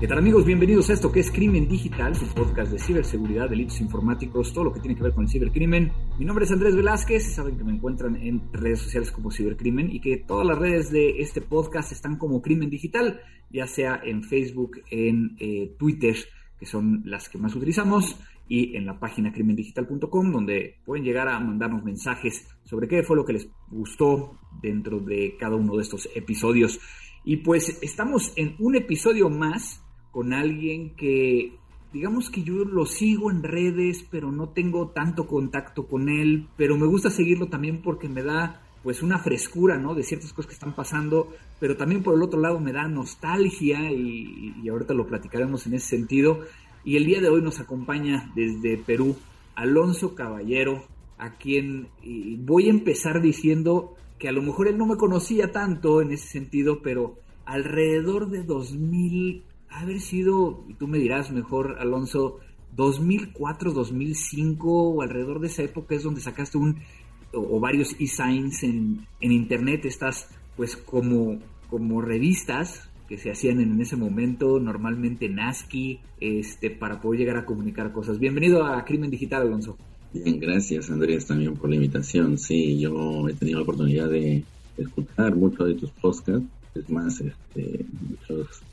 ¿Qué tal amigos? Bienvenidos a esto que es Crimen Digital, su podcast de ciberseguridad, delitos informáticos, todo lo que tiene que ver con el cibercrimen. Mi nombre es Andrés Velázquez, saben que me encuentran en redes sociales como Cibercrimen y que todas las redes de este podcast están como Crimen Digital, ya sea en Facebook, en eh, Twitter, que son las que más utilizamos, y en la página crimendigital.com, donde pueden llegar a mandarnos mensajes sobre qué fue lo que les gustó dentro de cada uno de estos episodios. Y pues estamos en un episodio más con alguien que, digamos que yo lo sigo en redes, pero no tengo tanto contacto con él, pero me gusta seguirlo también porque me da pues una frescura, ¿no? De ciertas cosas que están pasando, pero también por el otro lado me da nostalgia y, y ahorita lo platicaremos en ese sentido. Y el día de hoy nos acompaña desde Perú Alonso Caballero, a quien voy a empezar diciendo que a lo mejor él no me conocía tanto en ese sentido, pero alrededor de 2000 haber sido, y tú me dirás mejor, Alonso, 2004, 2005 o alrededor de esa época es donde sacaste un o, varios e-signs en, en, internet, estas pues como, como revistas que se hacían en ese momento, normalmente en este, para poder llegar a comunicar cosas. Bienvenido a Crimen Digital, Alonso. Bien, gracias Andrés también por la invitación. Sí, yo he tenido la oportunidad de escuchar mucho de tus podcasts es más, este,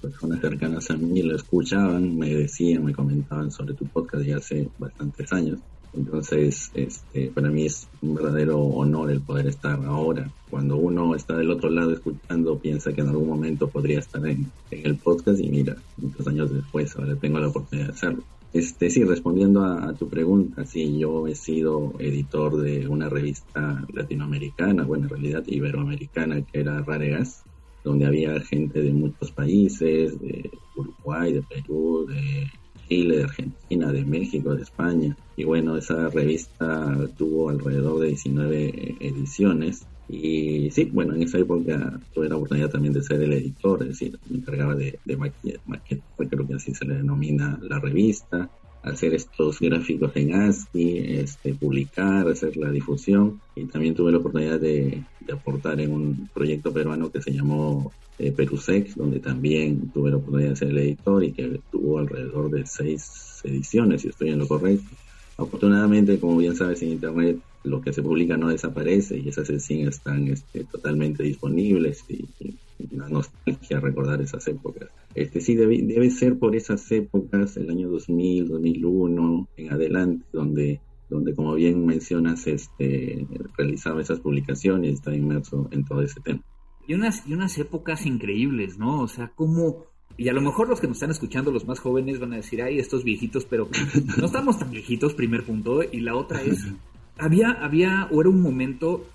personas cercanas a mí lo escuchaban, me decían, me comentaban sobre tu podcast ya hace bastantes años. Entonces, este, para mí es un verdadero honor el poder estar ahora. Cuando uno está del otro lado escuchando, piensa que en algún momento podría estar en, el podcast y mira, muchos años después ahora tengo la oportunidad de hacerlo. Este, sí, respondiendo a, a, tu pregunta, sí, yo he sido editor de una revista latinoamericana, bueno, en realidad iberoamericana, que era Raregas, donde había gente de muchos países, de Uruguay, de Perú, de Chile, de Argentina, de México, de España. Y bueno, esa revista tuvo alrededor de 19 ediciones. Y sí, bueno, en esa época tuve la oportunidad también de ser el editor, es decir, me encargaba de, de maqueta, creo que así se le denomina la revista, hacer estos gráficos en ASCII, este, publicar, hacer la difusión y también tuve la oportunidad de, aportar en un proyecto peruano que se llamó eh, Perusec, donde también tuve la oportunidad de ser el editor y que tuvo alrededor de seis ediciones, si estoy en lo correcto. Afortunadamente, como bien sabes, en Internet lo que se publica no desaparece y esas ediciones están este, totalmente disponibles y, y una nostalgia recordar esas épocas. Este sí debe, debe ser por esas épocas, el año 2000, 2001 en adelante, donde donde como bien mencionas este realizaba esas publicaciones estaba inmerso en todo ese tema. Y unas y unas épocas increíbles, ¿no? O sea, como y a lo mejor los que nos están escuchando, los más jóvenes, van a decir, ay, estos viejitos, pero no estamos tan viejitos, primer punto. Y la otra es, había, había, o era un momento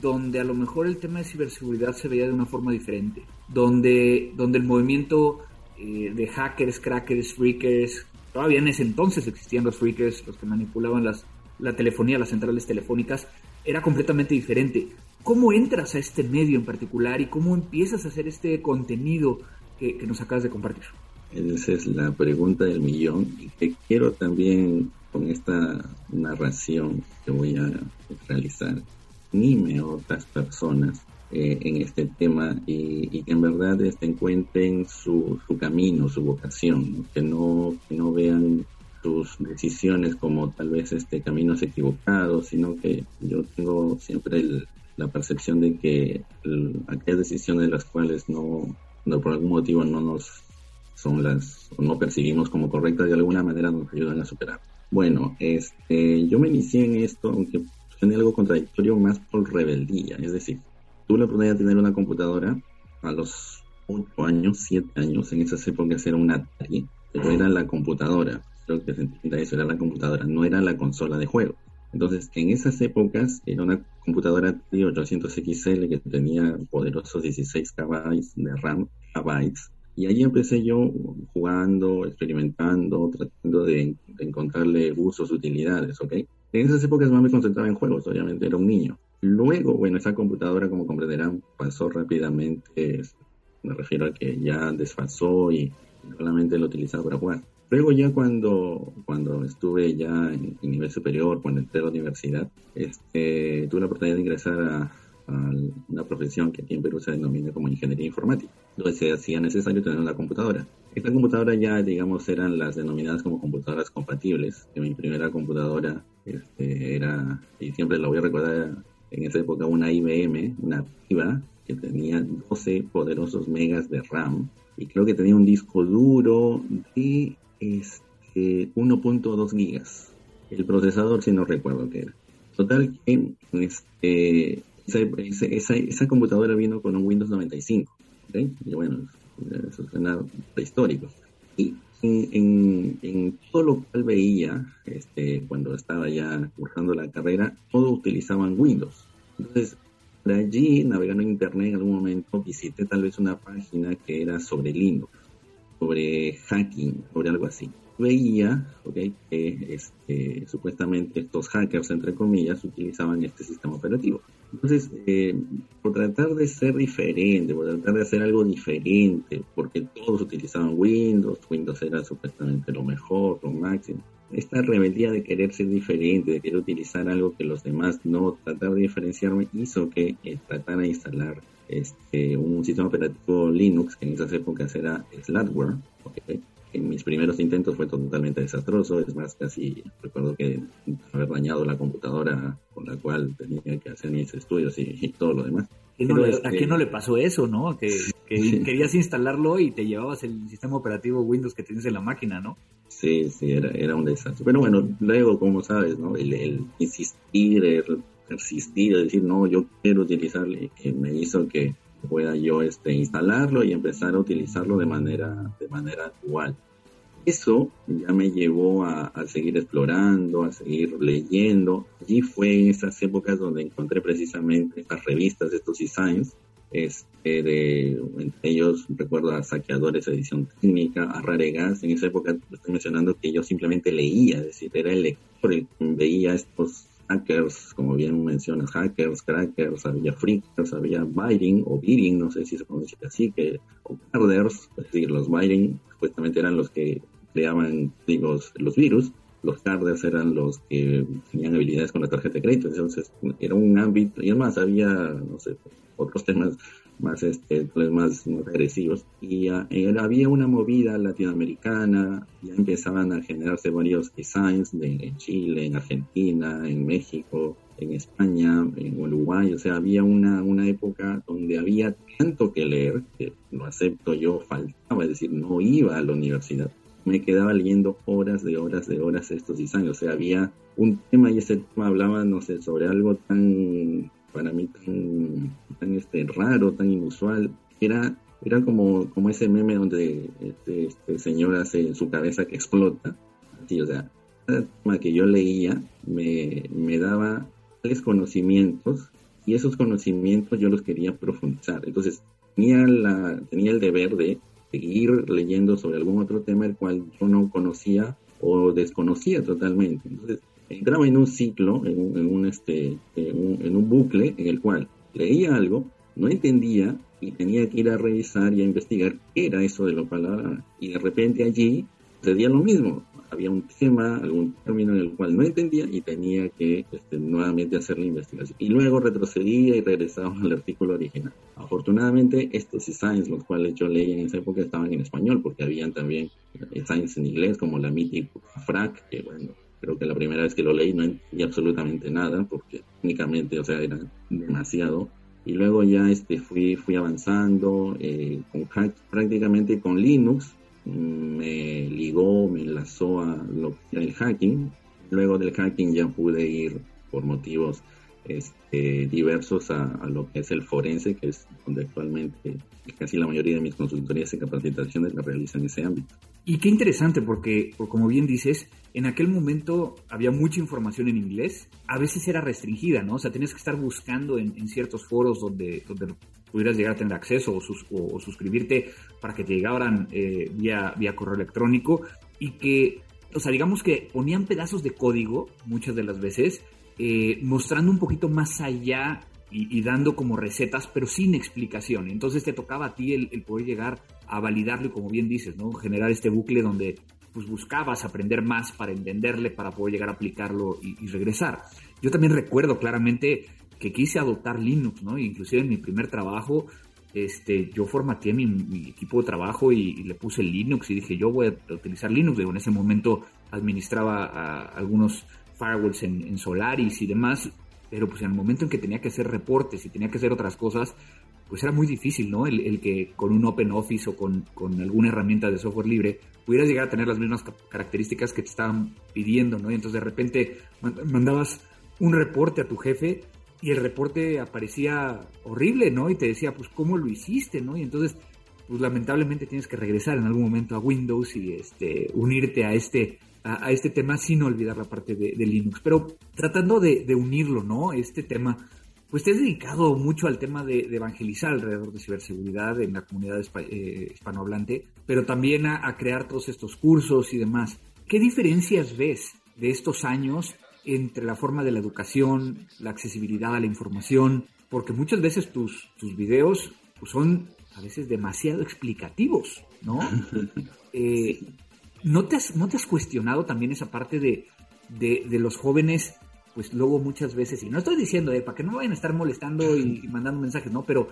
donde a lo mejor el tema de ciberseguridad se veía de una forma diferente, donde, donde el movimiento eh, de hackers, crackers, freakers, todavía en ese entonces existían los freakers, los que manipulaban las, la telefonía, las centrales telefónicas, era completamente diferente. ¿Cómo entras a este medio en particular y cómo empiezas a hacer este contenido que, nos acabas de compartir? Esa es la pregunta del millón y que quiero también con esta narración que voy a realizar anime a otras personas eh, en este tema y, que en verdad este, encuentren su, su camino, su vocación, que no, que no vean sus decisiones como tal vez este caminos equivocados, sino que yo tengo siempre la percepción de que aquellas decisiones de las cuales no, no, por algún motivo no nos son las o no percibimos como correctas de alguna manera nos ayudan a superar. Bueno, este, yo me inicié en esto, aunque tenía algo contradictorio más por rebeldía. Es decir, tuve la oportunidad de tener una computadora a los 8 años, 7 años, en esas épocas era una Atari, pero era la computadora. Creo que se era la computadora, no era la consola de juego. Entonces, en esas épocas era una computadora Atari 800XL que tenía poderosos 16 KB de RAM. Y ahí empecé yo jugando, experimentando, tratando de, de encontrarle usos, utilidades, ¿ok? En esas épocas más me concentraba en juegos, obviamente era un niño. Luego, bueno, esa computadora, como comprenderán, pasó rápidamente Me refiero a que ya desfasó y solamente lo utilizaba para jugar. Luego ya cuando, cuando estuve ya en, nivel superior, cuando entré a la universidad, este, tuve la oportunidad de ingresar a, una profesión que aquí en Perú se denomina como ingeniería informática, donde se hacía necesario tener una computadora. Esta computadora ya, digamos, eran las denominadas como computadoras compatibles, que mi primera computadora este, era, y siempre la voy a recordar, en esa época una IBM, una PIVA, que tenía 12 poderosos megas de RAM, y creo que tenía un disco duro de este, 1.2 gigas. El procesador, si no recuerdo qué era. Total que este, esa, esa, computadora vino con un Windows 95. Y bueno, eso suena prehistórico. Y en, en, todo lo cual veía, este, cuando estaba ya cursando la carrera, todos utilizaban Windows. Entonces, por allí, navegando en Internet, en algún momento visité tal vez una página que era sobre Linux sobre hacking, sobre algo así. Veía okay, que este, supuestamente estos hackers, entre comillas, utilizaban este sistema operativo. Entonces, eh, por tratar de ser diferente, por tratar de hacer algo diferente, porque todos utilizaban Windows, Windows era supuestamente lo mejor, lo máximo. Esta rebeldía de querer ser diferente, de querer utilizar algo que los demás no, tratar de diferenciarme, hizo que eh, tratara de instalar este, un sistema operativo Linux que en esas épocas era Slackware. En mis primeros intentos fue totalmente desastroso, es más, casi recuerdo que haber dañado la computadora con la cual tenía que hacer mis estudios y, todo lo demás. ¿A este quién no le pasó eso, no? Que, querías instalarlo y te llevabas el sistema operativo Windows que tienes en la máquina, ¿no? Sí, sí, era, era un desastre. Pero bueno, luego, como sabes, ¿no? El, el insistir, el persistir, decir, no, yo quiero utilizarlo, que me hizo que pueda yo este, instalarlo y empezar a utilizarlo de manera, de manera actual. Eso ya me llevó a, seguir explorando, a seguir leyendo. Allí fue en esas épocas donde encontré precisamente estas revistas, estos designs, este, de, entre ellos recuerdo a Saqueadores Edición Técnica, a Raregas, en esa época estoy mencionando que yo simplemente leía, es decir, era el lector el que veía estos hackers, como bien mencionas, hackers, crackers, había freakers, había biting o beating, no sé si se pronuncia así, que, o carders, es decir, los biting supuestamente eran los que creaban, digo, los virus, los carders eran los que tenían habilidades con la tarjeta de crédito, entonces era un ámbito, y además había, no sé, otros temas más este más, agresivos. Y había una movida latinoamericana ya empezaban a generarse varios designs de, en Chile en Argentina en México en España en Uruguay. O sea había una una época donde había tanto que leer que lo acepto yo faltaba es decir no iba a la universidad. Me quedaba leyendo horas de horas de horas estos designs. O sea había un tema y ese tema hablaba no sé sobre algo tan para mí tan, este, raro, tan inusual. Era, era como, como ese meme donde este, este señor hace su cabeza que explota. Así, o sea, cada tema que yo leía me, me daba tales conocimientos y esos conocimientos yo los quería profundizar. Entonces, tenía, la, tenía el deber de seguir leyendo sobre algún otro tema el cual yo no conocía o desconocía totalmente. Entonces, entraba en un ciclo, en un, este, en un, bucle en el cual leía algo, no entendía y tenía que ir a revisar y a investigar qué era eso de la palabra y de repente allí sucedía lo mismo. Había un tema, algún término en el cual no entendía y tenía que este, nuevamente hacer la investigación. Y luego retrocedía y regresaba al artículo original. Afortunadamente, estos science, los cuales yo leía en esa época, estaban en español, porque habían también science en inglés, como la mítica FRAC, que bueno, Creo que la primera vez que lo leí no entendí absolutamente nada, porque únicamente, o sea, era demasiado. Y luego ya este, fui, fui avanzando eh, con prácticamente con Linux. Mm, me ligó, me enlazó a lo el hacking. Luego del hacking ya pude ir por motivos este, diversos a, lo que es el forense, que es donde actualmente casi la mayoría de mis consultorías y capacitaciones la realizan en ese ámbito. Y qué interesante, porque como bien dices, en aquel momento había mucha información en inglés, a veces era restringida, ¿no? O sea, tenías que estar buscando en, ciertos foros donde, donde pudieras llegar a tener acceso o, suscribirte para que te llegaran eh, vía, vía correo electrónico y que, o sea, digamos que ponían pedazos de código muchas de las veces eh, mostrando un poquito más allá y, dando como recetas, pero sin explicación. Entonces te tocaba a ti el, poder llegar a validarlo y como bien dices, ¿no? Generar este bucle donde pues buscabas aprender más para entenderle, para poder llegar a aplicarlo y, regresar. Yo también recuerdo claramente que quise adoptar Linux, ¿no? Inclusive en mi primer trabajo, este, yo formateé mi, equipo de trabajo y, le puse Linux y dije, yo voy a utilizar Linux. en ese momento administraba algunos firewalls en, Solaris y demás, pero pues en el momento en que tenía que hacer reportes y tenía que hacer otras cosas, pues era muy difícil, ¿no? El, que con un Open Office o con, alguna herramienta de software libre pudieras llegar a tener las mismas características que te estaban pidiendo, ¿no? Y entonces de repente mandabas un reporte a tu jefe y el reporte aparecía horrible, ¿no? Y te decía, pues, ¿cómo lo hiciste, ¿no? Y entonces, pues lamentablemente tienes que regresar en algún momento a Windows y este, unirte a este a, este tema sin olvidar la parte de, Linux. Pero tratando de, unirlo, ¿no? Este tema, pues te has dedicado mucho al tema de, evangelizar alrededor de ciberseguridad en la comunidad eh, hispanohablante, pero también a, crear todos estos cursos y demás. ¿Qué diferencias ves de estos años entre la forma de la educación, la accesibilidad a la información? Porque muchas veces tus, tus videos pues, son a veces demasiado explicativos, ¿no? Eh, ¿No te has, no te has cuestionado también esa parte de, los jóvenes? Pues luego muchas veces, y no estoy diciendo, eh, para que no vayan a estar molestando y, mandando mensajes, no, pero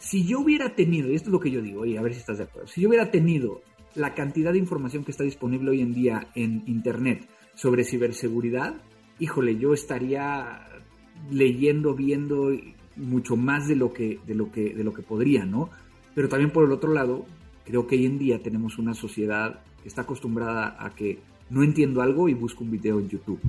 si yo hubiera tenido, y esto es lo que yo digo, y a ver si estás de acuerdo, si yo hubiera tenido la cantidad de información que está disponible hoy en día en Internet sobre ciberseguridad, híjole, yo estaría leyendo, viendo mucho más de lo que, de lo que, de lo que podría, ¿no? Pero también por el otro lado, creo que hoy en día tenemos una sociedad está acostumbrada a que no entiendo algo y busco un video en YouTube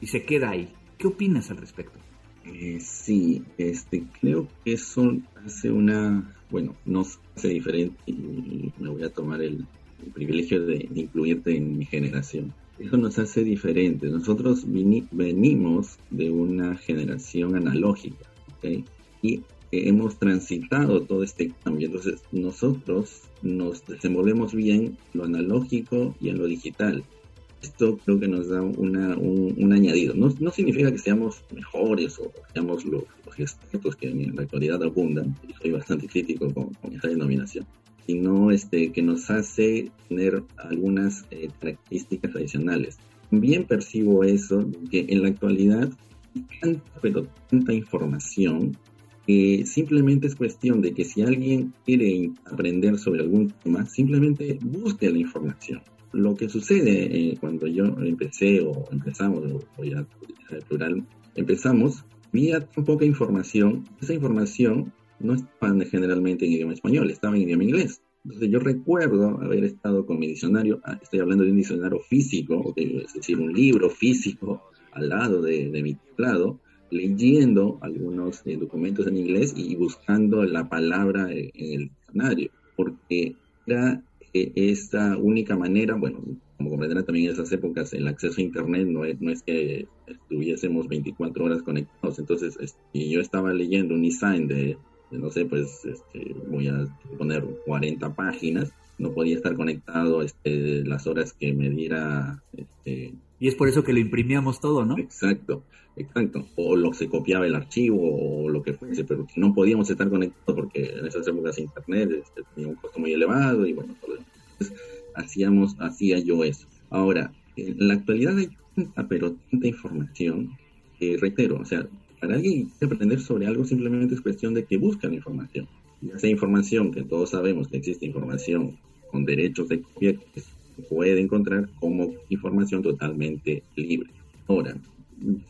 y se queda ahí. ¿Qué opinas al respecto? Eh, sí, este, creo que eso hace una, bueno, nos hace diferente y me voy a tomar el, privilegio de, incluirte en mi generación. Eso nos hace diferentes. Nosotros venimos de una generación analógica ¿okay? y hemos transitado todo este cambio. Entonces, nosotros nos desenvolvemos bien en lo analógico y en lo digital. Esto creo que nos da una, un, añadido. No, no, significa que seamos mejores o seamos los, expertos que en la actualidad abundan, y soy bastante crítico con, esta denominación, sino este, que nos hace tener algunas eh, características adicionales. También percibo eso, que en la actualidad tanta, pero tanta información simplemente es cuestión de que si alguien quiere aprender sobre algún tema, simplemente busque la información. Lo que sucede eh, cuando yo empecé o empezamos, voy a utilizar el plural, empezamos, había tan poca información, esa información no estaba generalmente en idioma español, estaba en idioma inglés. Entonces yo recuerdo haber estado con mi diccionario, ah, estoy hablando de un diccionario físico, es decir, un libro físico al lado de, de mi teclado, leyendo algunos eh, documentos en inglés y buscando la palabra en, el diccionario, porque era eh, esta única manera, bueno, como comprenderán también en esas épocas el acceso a Internet no es, no es que estuviésemos 24 horas conectados, entonces si yo estaba leyendo un design de, no sé, pues este, voy a poner 40 páginas, no podía estar conectado este, las horas que me diera este, y es por eso que lo imprimíamos todo, ¿no? Exacto, exacto. O lo se copiaba el archivo o lo que fuese, pero no podíamos estar conectados porque en esas épocas internet este, tenía un costo muy elevado y bueno, Entonces, hacíamos, hacía yo eso. Ahora, en la actualidad hay tanta, pero tanta información que reitero, o sea, para alguien que aprender sobre algo simplemente es cuestión de que la información. esa información que todos sabemos que existe información con derechos de copia, puede encontrar como información totalmente libre. Ahora,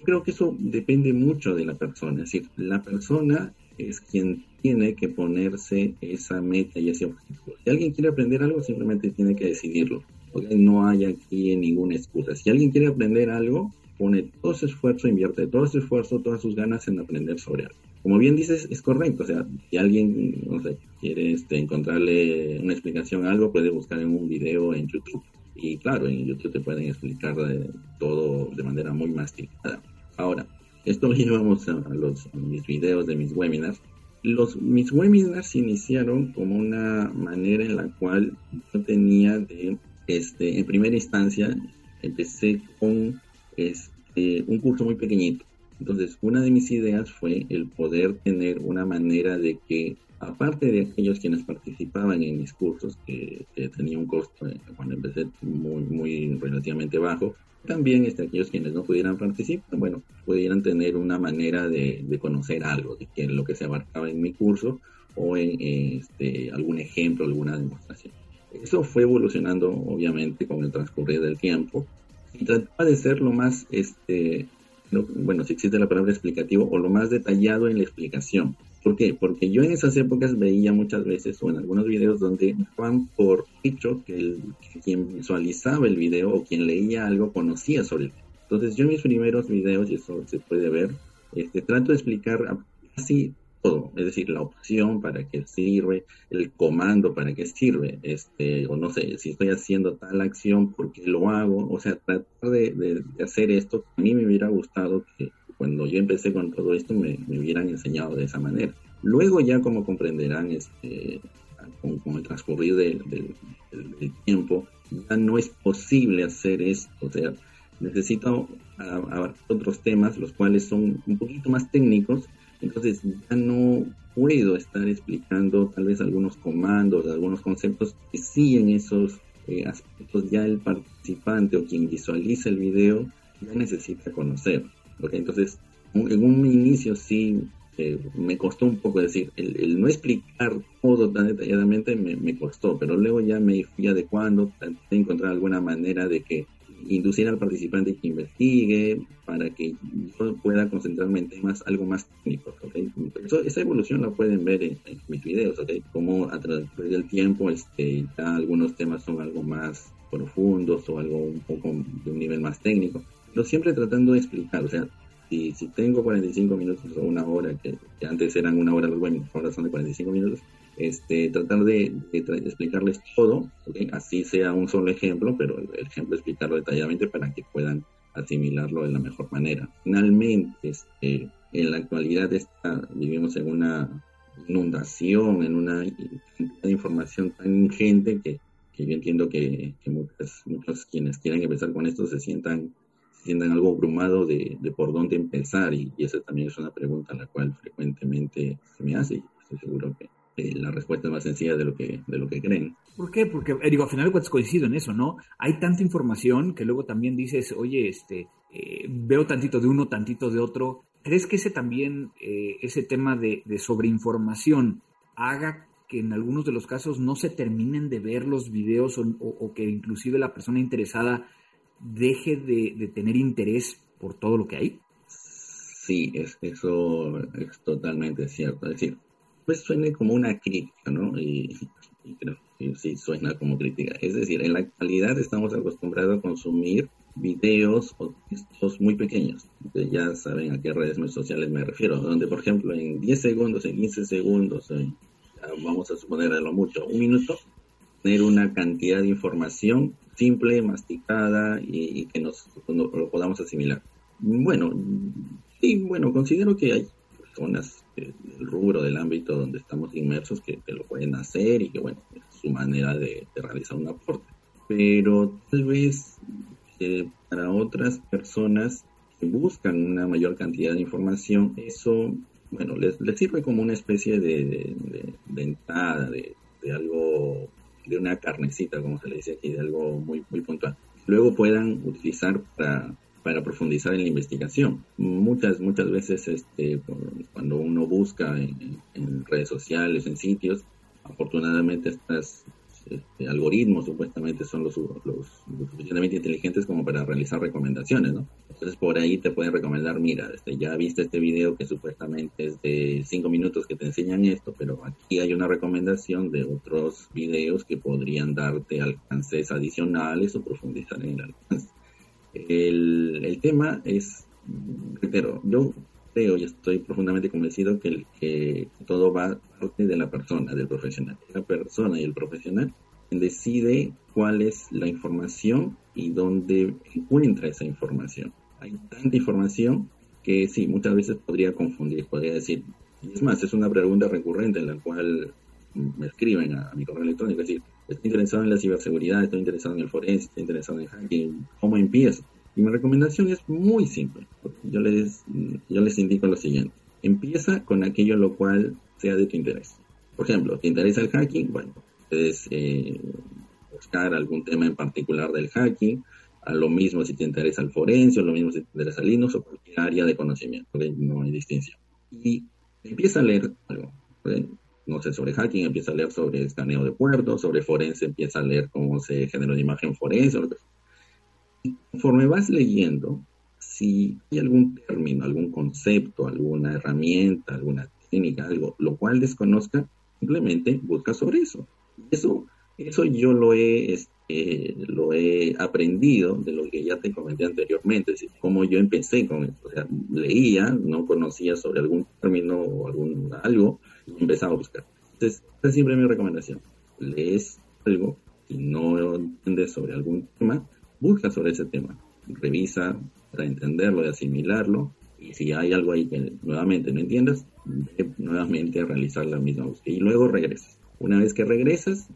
creo que eso depende mucho de la persona, es decir, la persona es quien tiene que ponerse esa meta y ese objetivo. Si alguien quiere aprender algo, simplemente tiene que decidirlo. No hay aquí ninguna excusa. Si alguien quiere aprender algo, pone todo su esfuerzo, invierte todo su esfuerzo, todas sus ganas en aprender sobre algo. Como bien dices, es correcto. O sea, si alguien, no sé, quiere este, encontrarle una explicación a algo, puede buscar en un video en YouTube. Y claro, en YouTube te pueden explicar todo de manera muy masticada. Ahora, esto llevamos a, los, mis videos de mis webinars. Los, mis webinars iniciaron como una manera en la cual yo tenía este, en primera instancia, empecé con este, un curso muy pequeñito. Entonces, una de mis ideas fue el poder tener una manera de que, aparte de aquellos quienes participaban en mis cursos, que, tenía un costo eh, cuando empecé muy, muy relativamente bajo, también este, aquellos quienes no pudieran participar, bueno, pudieran tener una manera de, conocer algo de que, lo que se abarcaba en mi curso o en este, algún ejemplo, alguna demostración. Eso fue evolucionando obviamente con el transcurrir del tiempo y trataba de ser lo más, este, bueno, si existe la palabra explicativo, o lo más detallado en la explicación. ¿Por qué? Porque yo en esas épocas veía muchas veces o en algunos videos donde daban por dicho que, el, quien visualizaba el video o quien leía algo conocía sobre el video. Entonces yo en mis primeros videos, y eso se puede ver, este, trato de explicar así todo, es decir, la opción para qué sirve, el comando para qué sirve, este, o no sé, si estoy haciendo tal acción, por qué lo hago, o sea, tratar de, hacer esto, a mí me hubiera gustado que cuando yo empecé con todo esto me, hubieran enseñado de esa manera. Luego ya como comprenderán, este, con, el transcurrir del, tiempo, ya no es posible hacer esto, o sea, necesito abarcar otros temas, los cuales son un poquito más técnicos, entonces ya no puedo estar explicando tal vez algunos comandos, algunos conceptos que sí esos eh, aspectos ya el participante o quien visualiza el video ya necesita conocer. Entonces, en un inicio sí eh, me costó un poco decir, el, no explicar todo tan detalladamente me, costó, pero luego ya me fui adecuando, traté de encontrar alguna manera de que inducir al participante que investigue para que yo pueda concentrarme en temas algo más técnicos. esa evolución la pueden ver en, mis videos, ¿okay? como a través del tiempo este, algunos temas son algo más profundos o algo un poco de un nivel más técnico, pero siempre tratando de explicar, o sea, si, si tengo 45 minutos o una hora, que, antes eran una hora los webinars, ahora son de 45 minutos, este, tratar de, explicarles todo, así sea un solo ejemplo, pero el, ejemplo explicarlo detalladamente para que puedan asimilarlo de la mejor manera. Finalmente, este, en la actualidad está, vivimos en una inundación, en una información tan ingente que, yo entiendo que, muchos quienes quieran empezar con esto se sientan, sientan algo abrumado de, por dónde empezar y, esa también es una pregunta a la cual frecuentemente se me hace y estoy seguro que eh, la respuesta es más sencilla de lo que, de lo que creen. ¿Por qué? Porque, eh, digo, al final de coincido en eso, ¿no? Hay tanta información que luego también dices, oye, este, eh, veo tantito de uno, tantito de otro. ¿Crees que ese también, ese tema de, de sobreinformación haga que en algunos de los casos no se terminen de ver los videos o, que inclusive la persona interesada deje de, de, tener interés por todo lo que hay? Sí, es, eso es totalmente cierto. Es decir, pues suene como una crítica, ¿no? Y, creo que sí suena como crítica. Es decir, en la actualidad estamos acostumbrados a consumir videos o textos muy pequeños. ya saben a qué redes sociales me refiero, donde por ejemplo en 10 segundos, en 15 segundos, vamos a suponer a lo mucho un minuto, tener una cantidad de información simple, masticada y, que nos lo podamos asimilar. Bueno, sí, bueno, considero que hay personas del rubro, del ámbito donde estamos inmersos que, lo pueden hacer y que, bueno, es su manera de, realizar un aporte. Pero tal vez eh, para otras personas que buscan una mayor cantidad de información, eso, bueno, les, sirve como una especie de, de, entrada, de, algo, de una carnecita, como se le dice aquí, de algo muy, muy puntual. Luego puedan utilizar para para profundizar en la investigación. Muchas, muchas veces este, cuando uno busca en, redes sociales, en sitios, afortunadamente estos este, algoritmos supuestamente son los, los, suficientemente inteligentes como para realizar recomendaciones, ¿no? Entonces por ahí te pueden recomendar, mira, este, ya viste este video que supuestamente es de 5 minutos que te enseñan esto, pero aquí hay una recomendación de otros videos que podrían darte alcances adicionales o profundizar en el alcance. El, el tema es, reitero, yo creo y estoy profundamente convencido que, el, que todo va parte de la persona, del profesional. La persona y el profesional decide cuál es la información y dónde encuentra esa información. Hay tanta información que sí, muchas veces podría confundir, podría decir, es más, es una pregunta recurrente en la cual me escriben a, mi correo electrónico, es decir, estoy interesado en la ciberseguridad, estoy interesado en el forense, estoy interesado en hacking, ¿cómo empiezo? Y mi recomendación es muy simple. Yo les, yo les indico lo siguiente. Empieza con aquello lo cual sea de tu interés. Por ejemplo, ¿te interesa el hacking? Bueno, puedes eh, buscar algún tema en particular del hacking. A lo mismo si te interesa el forense, o lo mismo si te interesa Linux o cualquier área de conocimiento. No hay distinción. Y empieza a leer algo. No sé, sobre hacking, empieza a leer sobre escaneo de puertos, sobre forense, empieza a leer cómo se genera una imagen forense. Conforme vas leyendo, si hay algún término, algún concepto, alguna herramienta, alguna técnica, algo, lo cual desconozca, simplemente busca sobre eso. Eso, eso yo lo he, este, lo he aprendido de lo que ya te comenté anteriormente, es decir, cómo yo empecé con esto. O sea, leía, no conocía sobre algún término o algún algo, empezaba a buscar. Entonces, esa es siempre mi recomendación. Lees algo y no entiendes sobre algún tema, busca sobre ese tema. Revisa para entenderlo y asimilarlo. Y si hay algo ahí que nuevamente no entiendas, nuevamente a realizar la misma búsqueda y luego regresas. Una vez que regresas,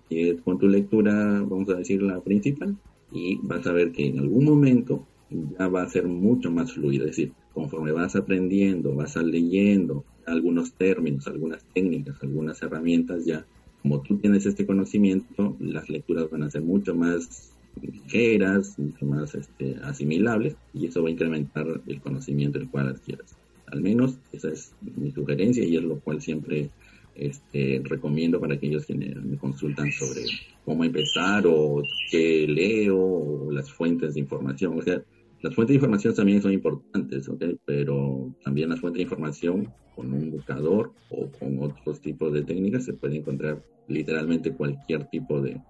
con tu lectura, vamos a decir, la principal, y vas a ver que en algún momento ya va a ser mucho más fluido. Es decir, conforme vas aprendiendo, vas leyendo algunos términos, algunas técnicas, algunas herramientas, ya como tú tienes este conocimiento, las lecturas van a ser mucho más ligeras, mucho más este, asimilables, y eso va a incrementar el conocimiento el cual adquieras. Al menos esa es mi sugerencia y es lo cual siempre este, recomiendo para aquellos que me, consultan sobre cómo empezar o qué leo o las fuentes de información. O sea, las fuentes de información también son importantes, pero también las fuentes de información con un buscador o con otros tipos de técnicas se puede encontrar literalmente cualquier tipo de,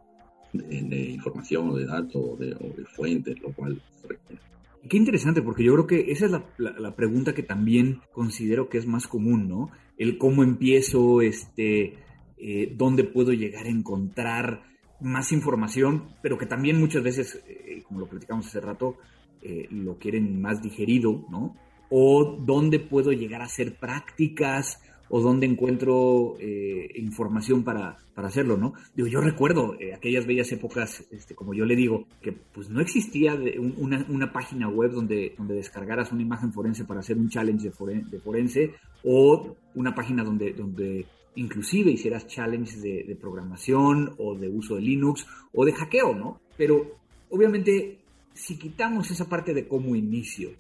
información o de datos o de, de fuentes, lo cual. Qué interesante, porque yo creo que esa es la, pregunta que también considero que es más común, ¿no? El cómo empiezo, este, eh, dónde puedo llegar a encontrar más información, pero que también muchas veces, eh, como lo platicamos hace rato, eh, lo quieren más digerido, ¿no? O dónde puedo llegar a hacer prácticas o dónde encuentro eh, información para, para, hacerlo, ¿no? Digo, yo recuerdo eh, aquellas bellas épocas, este, como yo le digo, que pues no existía una, página web donde, donde descargaras una imagen forense para hacer un challenge de, de forense o una página donde, donde inclusive hicieras challenges de, de programación o de uso de Linux o de hackeo, ¿no? Pero obviamente si quitamos esa parte de cómo inicio,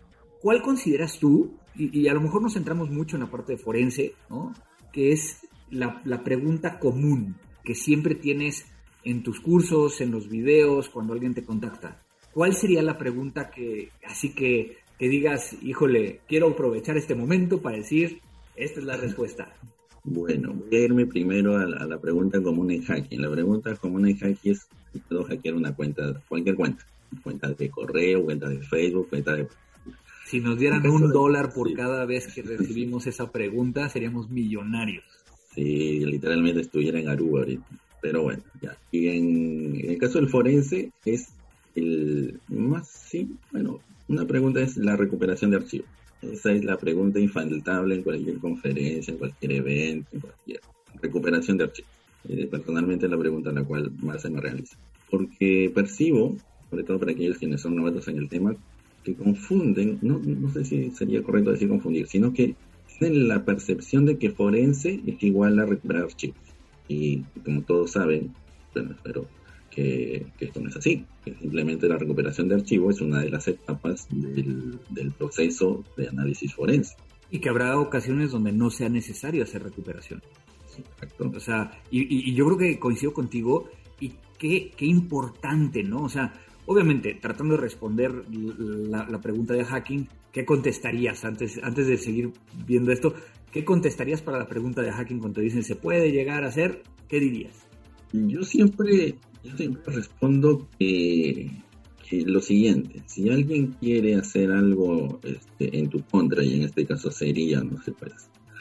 ¿cuál consideras tú y, a lo mejor nos centramos mucho en la parte de forense, ¿no? Que es la, pregunta común que siempre tienes en tus cursos, en los videos, cuando alguien te contacta. ¿Cuál sería la pregunta que, así que, que digas, híjole, quiero aprovechar este momento para decir, esta es la respuesta? Bueno, voy a irme primero a la, pregunta común en hacking. La pregunta común en hacking es puedo hackear una cuenta, cualquier cuenta. Cuenta de correo, cuenta de Facebook, cuenta de si nos dieran un dólar por cada vez que recibimos esa pregunta, seríamos millonarios. Sí, literalmente estuviera en Aruba ahorita. Pero bueno, ya. Y en, el caso del forense es el más, sí, bueno, una pregunta es la recuperación de archivos. Esa es la pregunta infaltable en cualquier conferencia, en cualquier evento, en cualquier recuperación de archivos. Eh, personalmente es la pregunta a la cual más se me realiza. Porque percibo, sobre todo para aquellos quienes son novatos en el tema, que confunden, no, no sé si sería correcto decir confundir, sino que tienen la percepción de que forense es igual a recuperar archivos. Y como todos saben, bueno, espero que, esto no es así, que simplemente la recuperación de archivos es una de las etapas del, del proceso de análisis forense. Y que habrá ocasiones donde no sea necesario hacer recuperación. Exacto. O sea, y, y, yo creo que coincido contigo y qué, qué importante, ¿no? O sea, Obviamente, tratando de responder la, pregunta de hacking, ¿qué contestarías antes, antes de seguir viendo esto? ¿Qué contestarías para la pregunta de hacking cuando dicen se puede llegar a hacer? ¿Qué dirías? Yo siempre, yo siempre respondo que, lo siguiente, si alguien quiere hacer algo este, en tu contra, y en este caso sería, no sé, pues,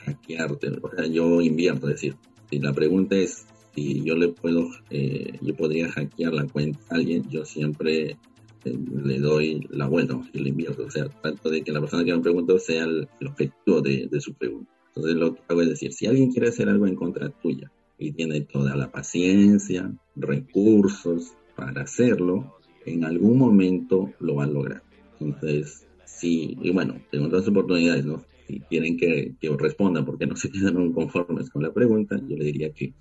hackearte, o sea, yo invierto, es decir, si la pregunta es si yo le puedo, eh, yo podría hackear la cuenta a alguien, yo siempre eh, le doy la vuelta, y le invierto, o sea, tanto de que la persona que me preguntó sea el, objetivo de, su pregunta. Entonces lo que hago es decir, si alguien quiere hacer algo en contra tuya y tiene toda la paciencia, recursos para hacerlo, en algún momento lo va a lograr. Entonces, sí, y bueno, tengo otras oportunidades, ¿no? Si quieren que, que responda porque no se quedan conformes con la pregunta, yo le diría que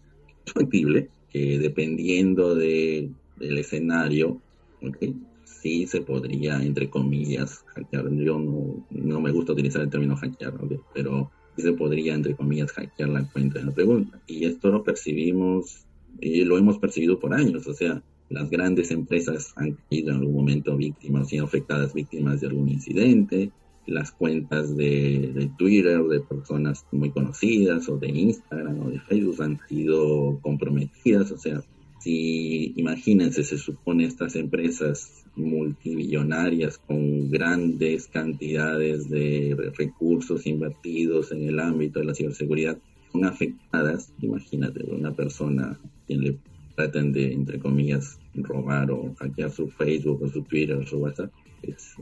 factible, que dependiendo de, del escenario, ¿okay? sí se podría, entre comillas, hackear. Yo no, no me gusta utilizar el término hackear, pero sí se podría, entre comillas, hackear la cuenta de la pregunta. Y esto lo percibimos, y lo hemos percibido por años, o sea, las grandes empresas han sido en algún momento víctimas, sido afectadas víctimas de algún incidente, las cuentas de, de, Twitter de personas muy conocidas o de Instagram o de Facebook han sido comprometidas, o sea, si imagínense, se supone estas empresas multimillonarias con grandes cantidades de recursos invertidos en el ámbito de la ciberseguridad son afectadas, imagínate, una persona quien le traten de, entre comillas, robar o hackear su Facebook o su Twitter o su WhatsApp, es,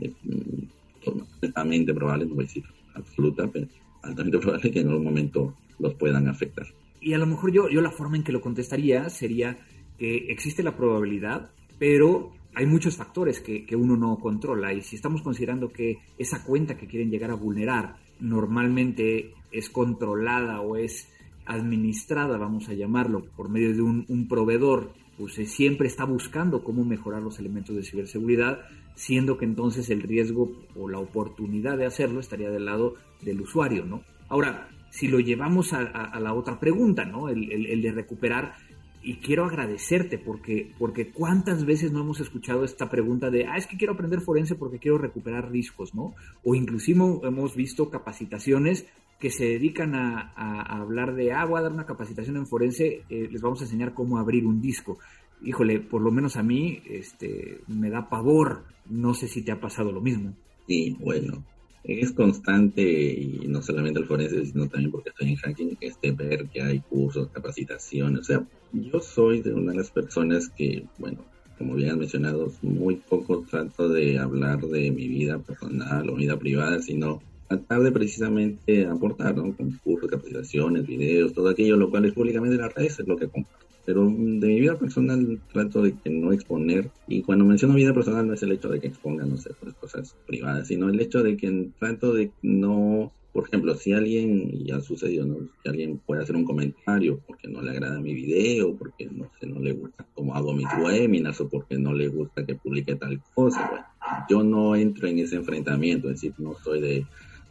altamente probable, no voy a decir absoluta, pero altamente probable que en algún momento los puedan afectar. Y a lo mejor yo, yo la forma en que lo contestaría sería que existe la probabilidad, pero hay muchos factores que, que, uno no controla y si estamos considerando que esa cuenta que quieren llegar a vulnerar normalmente es controlada o es administrada, vamos a llamarlo, por medio de un, un proveedor, pues eh, siempre está buscando cómo mejorar los elementos de ciberseguridad, siendo que entonces el riesgo o la oportunidad de hacerlo estaría del lado del usuario, ¿no? Ahora, si lo llevamos a, la otra pregunta, ¿no? El, el, de recuperar y quiero agradecerte porque, porque cuántas veces no hemos escuchado esta pregunta de, ah, es que quiero aprender forense porque quiero recuperar riscos, ¿no? O inclusive hemos visto capacitaciones que se dedican a, a, hablar de, ah, voy a dar una capacitación en forense, eh, les vamos a enseñar cómo abrir un disco. Híjole, por lo menos a mí este, me da pavor. No sé si te ha pasado lo mismo. Sí, bueno, es constante y no solamente el forense, sino también porque estoy en hacking, este, ver que hay cursos, capacitaciones. O sea, yo soy de una de las personas que, bueno, como bien mencionado, muy poco trato de hablar de mi vida personal o vida privada, sino tratar de precisamente aportar, ¿no? Con cursos, capacitaciones, videos, todo aquello, lo cual es públicamente en las redes, es lo que comparto pero de mi vida personal trato de que no exponer, y cuando menciono vida personal no es el hecho de que exponga, no sé, cosas privadas, sino el hecho de que trato de no, por ejemplo, si alguien, y ha sucedido, ¿no? Si alguien puede hacer un comentario porque no le agrada mi video, porque no sé, no le gusta cómo hago mis webinars, o porque no le gusta que publique tal cosa, bueno, yo no entro en ese enfrentamiento, es decir, no soy de,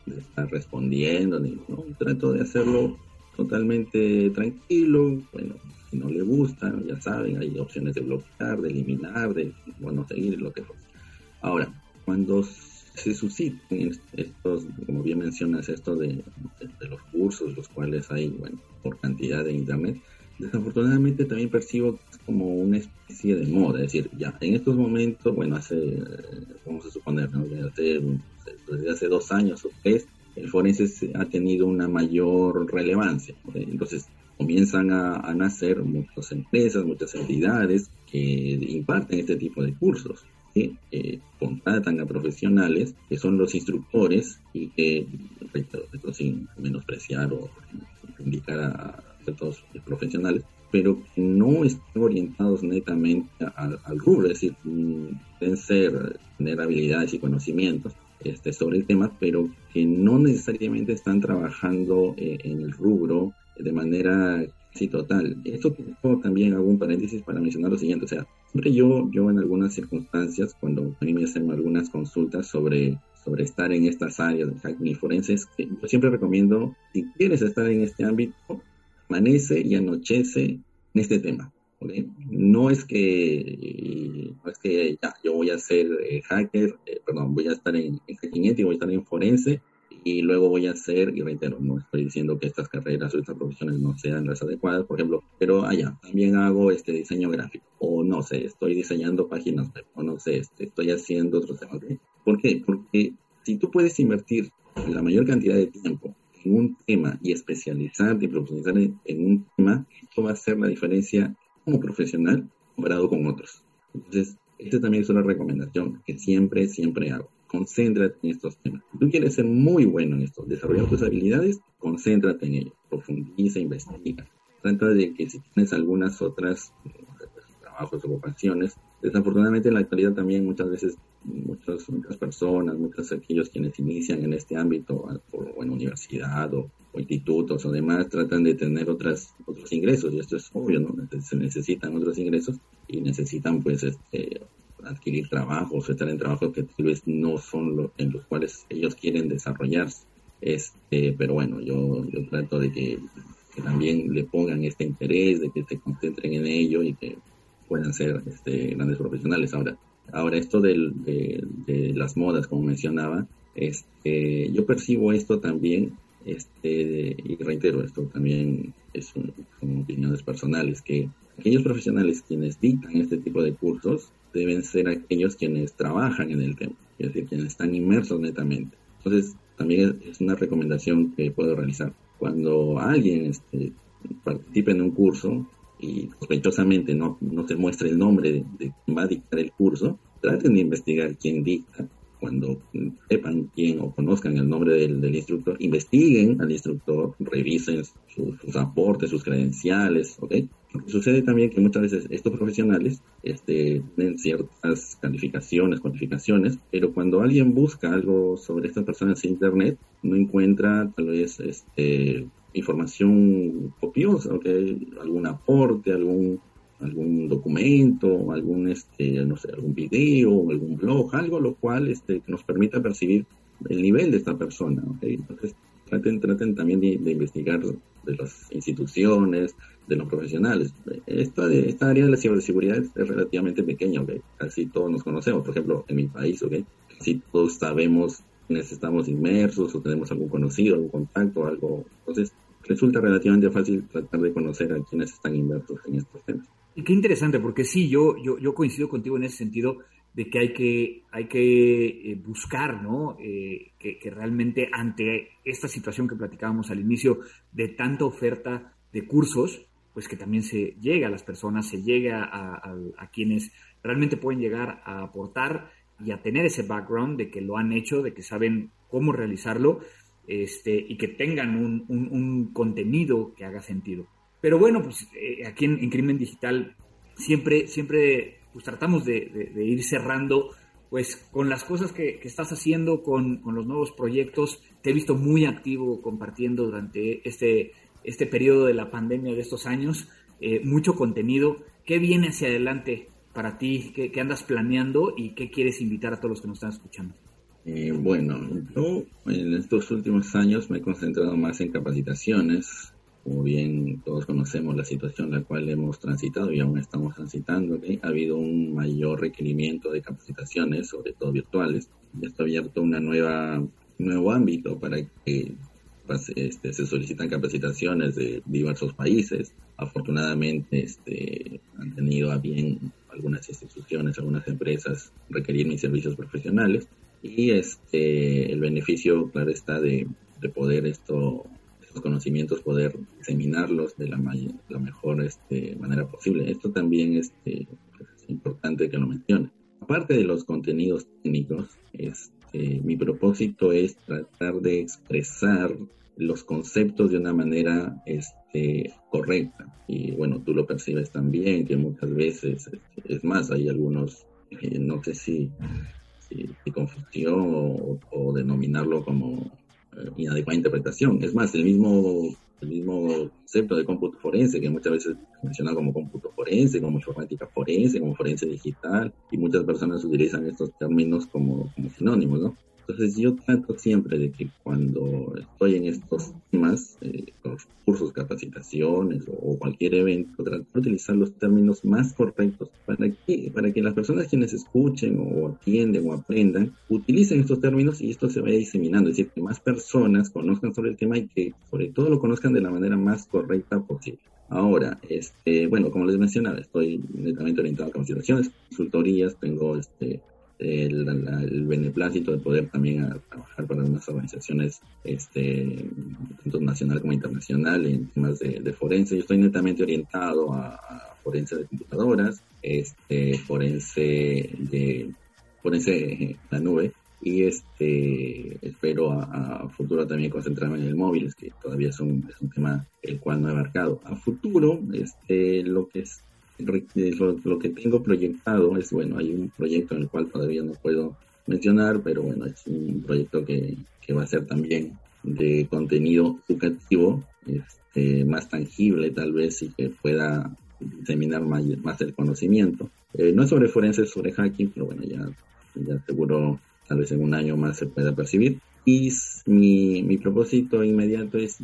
de estar respondiendo, ni, ¿no? trato de hacerlo totalmente tranquilo, bueno, si no le gusta, ya saben, hay opciones de bloquear, de eliminar, de bueno, seguir lo que fuera. Ahora, cuando se susciten estos, como bien mencionas, esto de, de, los cursos, los cuales hay, bueno, por cantidad de internet, desafortunadamente también percibo como una especie de moda, es decir, ya en estos momentos, bueno, hace, vamos a suponer, ¿no? desde, desde hace dos años o tres, el forense ha tenido una mayor relevancia. Entonces, comienzan a, nacer muchas empresas, muchas entidades que imparten este tipo de cursos, que contratan a profesionales que son los instructores y que, sin menospreciar o indicar a ciertos profesionales, pero no están orientados netamente al, rubro, es decir, deben ser, tener habilidades y conocimientos este, sobre el tema, pero que no necesariamente están trabajando eh, en el rubro de manera casi total. Esto también hago un paréntesis para mencionar lo siguiente, o sea, siempre yo, yo en algunas circunstancias, cuando a mí me hacen algunas consultas sobre, sobre estar en estas áreas de hacking y forenses, yo siempre recomiendo, si quieres estar en este ámbito, amanece y anochece en este tema. No es que no es que ya, yo voy a ser eh, hacker, eh, perdón, voy a estar en, en hacking ético, voy a estar en forense, y luego voy a hacer, y reitero, no estoy diciendo que estas carreras o estas profesiones no sean las adecuadas, por ejemplo, pero allá también hago este diseño gráfico, o no sé, estoy diseñando páginas web, o no sé, este, estoy haciendo otros temas. ¿Por qué? Porque si tú puedes invertir la mayor cantidad de tiempo en un tema y especializarte y profundizar en, un tema, esto va a hacer la diferencia como profesional comparado con otros. Entonces, esta también es una recomendación que siempre, siempre hago concéntrate en estos temas. Si tú quieres ser muy bueno en esto, desarrollar tus habilidades, concéntrate en ello, profundiza, investiga. Trata de que si tienes algunas otras eh, trabajos o ocupaciones, desafortunadamente en la actualidad también muchas veces muchas, muchas personas, muchos aquellos quienes inician en este ámbito, o en universidad o, institutos o demás, tratan de tener otras, otros ingresos, y esto es obvio, ¿no? Se necesitan otros ingresos y necesitan, pues, este, adquirir trabajos, estar en trabajos que tal vez no son los en los cuales ellos quieren desarrollarse. Este, pero bueno, yo, yo trato de que, también le pongan este interés, de que se concentren en ello y que puedan ser este, grandes profesionales. Ahora, ahora esto de, de, las modas, como mencionaba, este, yo percibo esto también, este, y reitero, esto también es son opiniones personales, que aquellos profesionales quienes dictan este tipo de cursos deben ser aquellos quienes trabajan en el tema, es decir, quienes están inmersos netamente. Entonces, también es una recomendación que puedo realizar. Cuando alguien este, participe en un curso y sospechosamente no, no se muestre el nombre de, de quien va a dictar el curso, traten de investigar quién dicta. Cuando sepan quién o conozcan el nombre del, instructor, investiguen al instructor, revisen sus aportes, sus credenciales, ¿ok? sucede también que muchas veces estos profesionales este, tienen ciertas calificaciones, cualificaciones, pero cuando alguien busca algo sobre estas personas en Internet, no encuentra tal vez este, información copiosa, algún aporte, algún algún documento, algún este, no sé, algún video, algún blog, algo lo cual este, nos permita percibir el nivel de esta persona. Entonces, traten, traten también de investigar de las instituciones, de los profesionales. Esta, esta área de la ciberseguridad es, relativamente pequeña, ¿okay? casi todos nos conocemos, por ejemplo, en mi país, ¿okay? casi todos sabemos quiénes estamos inmersos o tenemos algún conocido, algún contacto, algo. Entonces, resulta relativamente fácil tratar de conocer a quienes están inmersos en estos temas. Y qué interesante, porque sí, yo, yo, yo coincido contigo en ese sentido de que hay que, hay que eh, buscar, ¿no? Eh, que, realmente ante esta situación que platicábamos al inicio de tanta oferta de cursos, pues que también se llegue a las personas, se llegue a, quienes realmente pueden llegar a aportar y a tener ese background de que lo han hecho, de que saben cómo realizarlo este, y que tengan un, contenido que haga sentido. Pero bueno, pues eh, aquí en, Crimen Digital siempre, siempre pues, tratamos de, ir cerrando pues con las cosas que, estás haciendo, con, con, los nuevos proyectos. Te he visto muy activo compartiendo durante este este periodo de la pandemia de estos años, eh, mucho contenido. ¿Qué viene hacia adelante para ti? ¿Qué, andas planeando y qué quieres invitar a todos los que nos están escuchando? Eh, bueno, yo en estos últimos años me he concentrado más en capacitaciones. Como bien todos conocemos la situación la cual hemos transitado y aún estamos transitando, ha habido un mayor requerimiento de capacitaciones, sobre todo virtuales. Esto ha abierto una nueva nuevo ámbito para que este, se solicitan capacitaciones de diversos países. Afortunadamente este, han tenido a bien algunas instituciones, algunas empresas requerir mis servicios profesionales y este, el beneficio, claro, está de, poder esto, estos conocimientos, poder diseminarlos de la, la mejor este, manera posible. Esto también este, es importante que lo mencione. Aparte de los contenidos técnicos, es eh, mi propósito es tratar de expresar los conceptos de una manera este, correcta. Y bueno, tú lo percibes también, que muchas veces, este, es más, hay algunos, no sé si, si, confusión o, denominarlo como inadecuada interpretación. Es más, el mismo, el mismo concepto de cómputo forense, que muchas veces menciona como cómputo forense, como informática forense, como forense digital, y muchas personas utilizan estos términos como, como sinónimos, ¿no? Entonces yo trato siempre de que cuando estoy en estos temas, eh, cursos, capacitaciones o, cualquier evento, trato de utilizar los términos más correctos para que, para que las personas quienes escuchen o atienden o aprendan, utilicen estos términos y esto se vaya diseminando, es decir, que más personas conozcan sobre el tema y que sobre todo lo conozcan de la manera más correcta posible. Ahora, este, bueno, como les mencionaba, estoy netamente orientado a capacitaciones, consultorías, tengo este, el, beneplácito de poder también trabajar para unas organizaciones, este, tanto nacional como internacional, en temas de, forense. Yo estoy netamente orientado a, forense de computadoras, este, forense de forense la nube y este espero a, futuro también concentrarme en el móvil, que todavía es un, es un tema el cual no he abarcado. A futuro, este, lo que es lo, que tengo proyectado es, bueno, hay un proyecto en el cual todavía no puedo mencionar, pero bueno, es un proyecto que, que va a ser también de contenido educativo, este, más tangible tal vez y que pueda diseminar más, más el conocimiento. Eh, no es sobre forenses, sobre hacking, pero bueno, ya, ya seguro tal vez en un año más se pueda percibir. Y mi, mi propósito inmediato es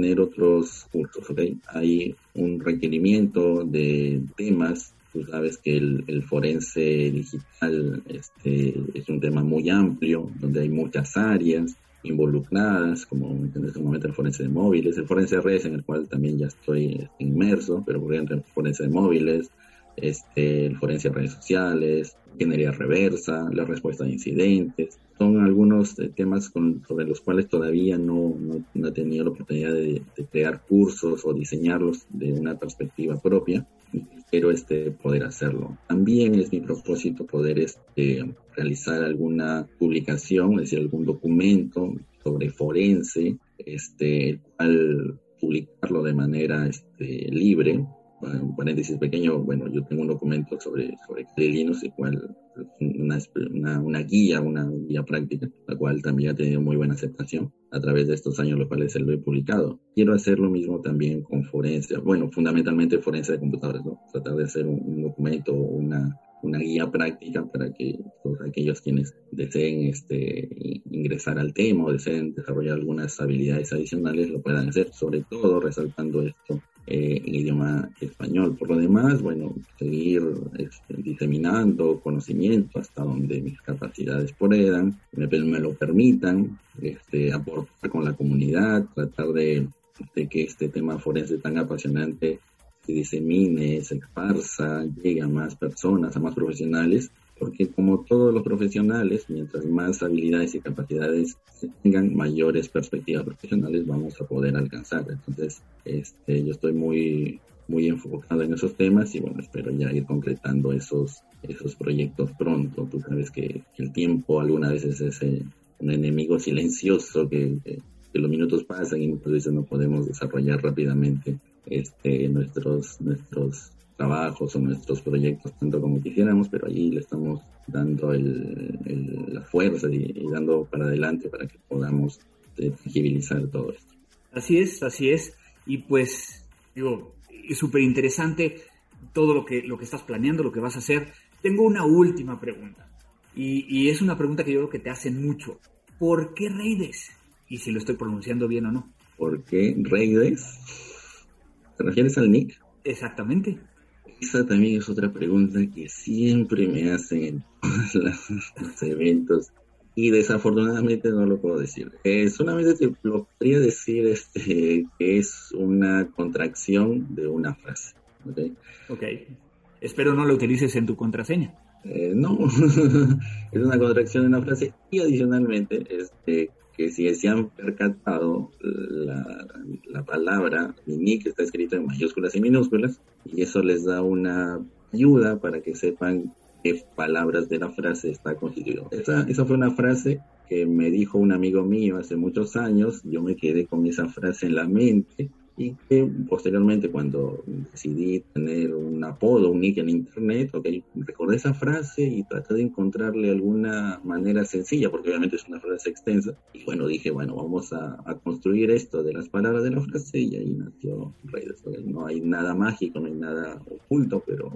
tener otros cursos, ¿ok? Hay un requerimiento de temas, tú sabes que el, forense digital este, es un tema muy amplio, donde hay muchas áreas, involucradas, como en este momento el forense de móviles, el forense de redes en el cual también ya estoy inmerso, pero por ejemplo el forense de móviles, este, el forense de redes sociales, ingeniería reversa, la respuesta a incidentes. Son algunos eh, temas sobre los cuales todavía no, no, he tenido la oportunidad de, crear cursos o diseñarlos de una perspectiva propia. Quiero este, poder hacerlo. También es mi propósito poder este, realizar alguna publicación, es decir, algún documento sobre forense, este, el cual publicarlo de manera este, libre un paréntesis pequeño, bueno, yo tengo un documento sobre, sobre Linux, igual una, una, una, guía, una guía práctica, la cual también ha tenido muy buena aceptación a través de estos años, los cuales se lo he publicado. Quiero hacer lo mismo también con forense, bueno, fundamentalmente forense de computadores, ¿no? Tratar de hacer un, un documento, una, una guía práctica para que todos aquellos quienes deseen este, ingresar al tema o deseen desarrollar algunas habilidades adicionales lo puedan hacer, sobre todo resaltando esto eh, en idioma español. Por lo demás, bueno, seguir este, diseminando conocimiento hasta donde mis capacidades puedan, me, me lo permitan, este, aportar con la comunidad, tratar de, de que este tema forense tan apasionante se disemine, se esparza, llegue a más personas, a más profesionales, porque como todos los profesionales, mientras más habilidades y capacidades tengan, mayores perspectivas profesionales vamos a poder alcanzar. Entonces, este, yo estoy muy, muy enfocado en esos temas y bueno, espero ya ir concretando esos, esos proyectos pronto. Tú sabes que, el tiempo algunas veces es eh, un enemigo silencioso que, que, los minutos pasan y muchas veces no podemos desarrollar rápidamente este, nuestros, nuestros trabajos o nuestros proyectos tanto como quisiéramos, pero allí le estamos dando la fuerza y, dando para adelante para que podamos eh, tangibilizar todo esto. Así es, así es. Y pues, digo, es súper interesante todo lo que, lo que estás planeando, lo que vas a hacer. Tengo una última pregunta. Y, y es una pregunta que yo creo que te hacen mucho. ¿Por qué Reides? Y si lo estoy pronunciando bien o no. ¿Por qué Reides? ¿Te refieres al nick? Exactamente. Esa también es otra pregunta que siempre me hacen en todos los eventos y desafortunadamente no lo puedo decir. Eh, solamente te lo podría decir este, que es una contracción de una frase. ¿okay? ok. Espero no lo utilices en tu contraseña. Eh, no, es una contracción de una frase y adicionalmente este, que si se han percatado, la, la palabra nick está escrito en mayúsculas y minúsculas, y eso les da una ayuda para que sepan qué palabras de la frase está constituido. Esa, esa fue una frase que me dijo un amigo mío hace muchos años, yo me quedé con esa frase en la mente y que posteriormente cuando decidí tener un apodo, un nick en internet, okay, recordé esa frase y traté de encontrarle alguna manera sencilla, porque obviamente es una frase extensa, y bueno, dije, bueno, vamos a, construir esto de las palabras de la frase y ahí nació Redes. No hay nada mágico, no hay nada oculto, pero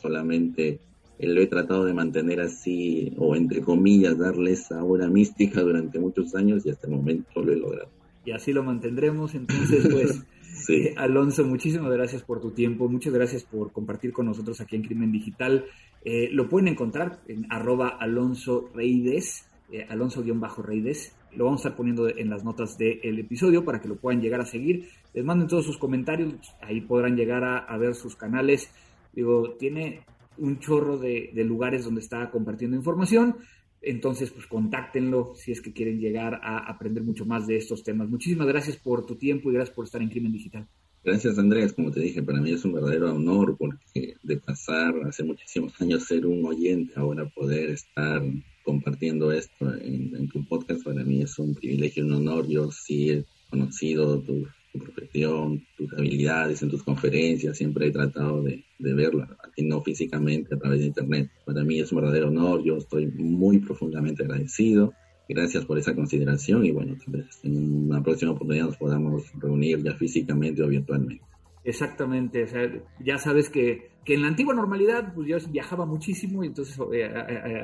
solamente lo he tratado de mantener así, o entre comillas, darle esa hora mística durante muchos años y hasta el momento lo he logrado. Y así lo mantendremos, entonces pues... Eh, Alonso, muchísimas gracias por tu tiempo, muchas gracias por compartir con nosotros aquí en Crimen Digital. Eh, lo pueden encontrar en arroba Alonso Reides, eh, Alonso-Reides. Lo vamos a estar poniendo en las notas del episodio para que lo puedan llegar a seguir. Les manden todos sus comentarios, ahí podrán llegar a, ver sus canales. Digo, tiene un chorro de, de lugares donde está compartiendo información. Entonces, pues contáctenlo si es que quieren llegar a aprender mucho más de estos temas. Muchísimas gracias por tu tiempo y gracias por estar en Crimen Digital. Gracias Andrés, como te dije, para mí es un verdadero honor porque de pasar hace muchísimos años ser un oyente, ahora poder estar compartiendo esto en, tu podcast, para mí es un privilegio, un honor. Yo sí he conocido tu, gestión, tus habilidades en tus conferencias, siempre he tratado de, de verlas, no físicamente, a través de Internet. Para mí es un verdadero honor, yo estoy muy profundamente agradecido. Gracias por esa consideración y bueno, tal vez en una próxima oportunidad nos podamos reunir ya físicamente o virtualmente. Exactamente, ya sabes que, que, en la antigua normalidad pues yo viajaba muchísimo y entonces eh,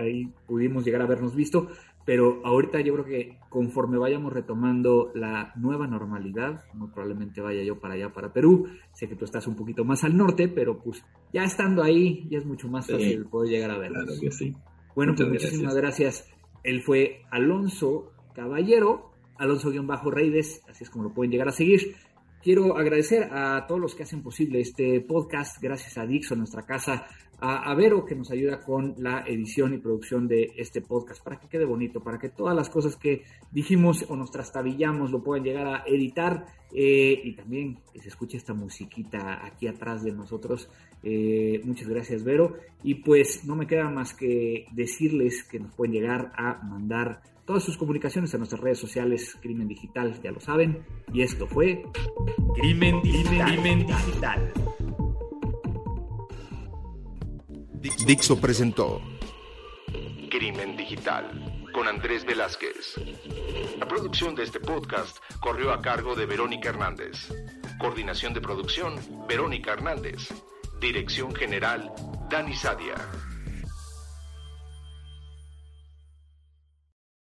ahí pudimos llegar a habernos visto, pero ahorita yo creo que conforme vayamos retomando la nueva normalidad, muy probablemente vaya yo para allá, para Perú, sé que tú estás un poquito más al norte, pero pues ya estando ahí ya es mucho más fácil poder llegar a vernos. Claro que sí. Bueno, pues muchísimas gracias. Él fue Alonso Caballero, Alonso-Reides, así es como lo pueden llegar a seguir. Quiero agradecer a todos los que hacen posible este podcast, gracias a Dixon, nuestra casa, a, Vero, que nos ayuda con la edición y producción de este podcast, para que quede bonito, para que todas las cosas que dijimos o nos trastabillamos lo puedan llegar a editar eh, y también se escuche esta musiquita aquí atrás de nosotros. Eh, muchas gracias, Vero. Y pues no me queda más que decirles que nos pueden llegar a mandar todas sus comunicaciones a nuestras redes sociales, Crimen Digital, ya lo saben. Y esto fue Crimen Digital. Crimen Digital. Dixo presentó Crimen Digital con Andrés Velázquez. La producción de este podcast corrió a cargo de Verónica Hernández. Coordinación de producción, Verónica Hernández. Dirección General, Dani Sadia.